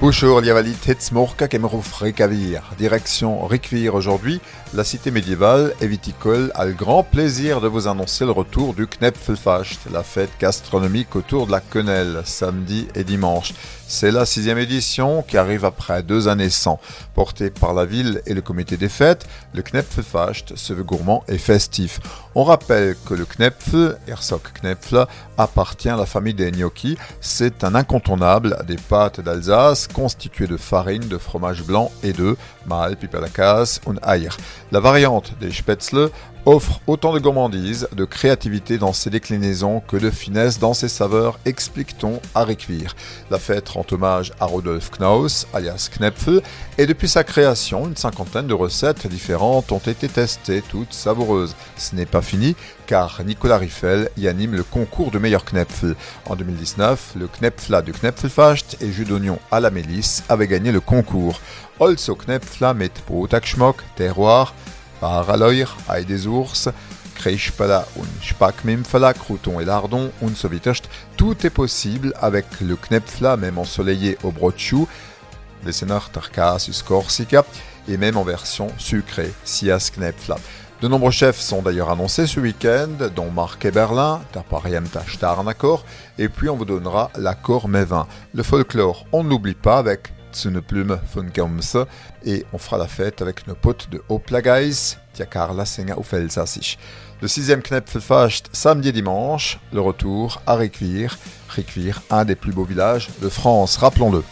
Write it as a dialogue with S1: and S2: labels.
S1: Bonjour, Liavali Tetzmorka Kemeruf Rekavir. Direction Rikvir aujourd'hui, la cité médiévale et viticole a le grand plaisir de vous annoncer le retour du Knepfelfacht, la fête gastronomique autour de la quenelle, samedi et dimanche. C'est la sixième édition qui arrive après deux années sans. Portée par la ville et le comité des fêtes, le Knepfelfacht se veut gourmand et festif. On rappelle que le Knepfel, Ersok Knepfel, appartient à la famille des gnocchi. C'est un incontournable des pâtes d'Alsace constituées de farine, de fromage blanc et de mal, pipelakas und air. La variante des Spätzle offre autant de gourmandise, de créativité dans ses déclinaisons que de finesse dans ses saveurs, explique-t-on à Require. La fête rend hommage à Rodolphe Knaus, alias Knepfel, et depuis sa création, une cinquantaine de recettes différentes ont été testées, toutes savoureuses. Ce n'est pas fini, car Nicolas Riffel y anime le concours de meilleur Knepfel. En 2019, le Knepfla du Knepfelfacht et jus d'oignon à la mélisse avaient gagné le concours. Also Knepfla mit terroir, Paraloir, ail des ours, Spackmimfala, crouton et lardon, und Tout est possible avec le Knepfla, même ensoleillé au brochou, Dessenar Tarcasus Corsica, et même en version sucrée, Sias Knepfla. De nombreux chefs sont d'ailleurs annoncés ce week-end, dont Marc Eberlin, Tapariem Tachtarnakor, et puis on vous donnera l'accord Mévin. Le folklore, on n'oublie pas avec une plume von et on fera la fête avec nos potes de Oplagais, Tiakarla Senga Ufelsasich. Le sixième Knepfelfacht samedi et dimanche, le retour à Requir, Requir, un des plus beaux villages de France, rappelons-le.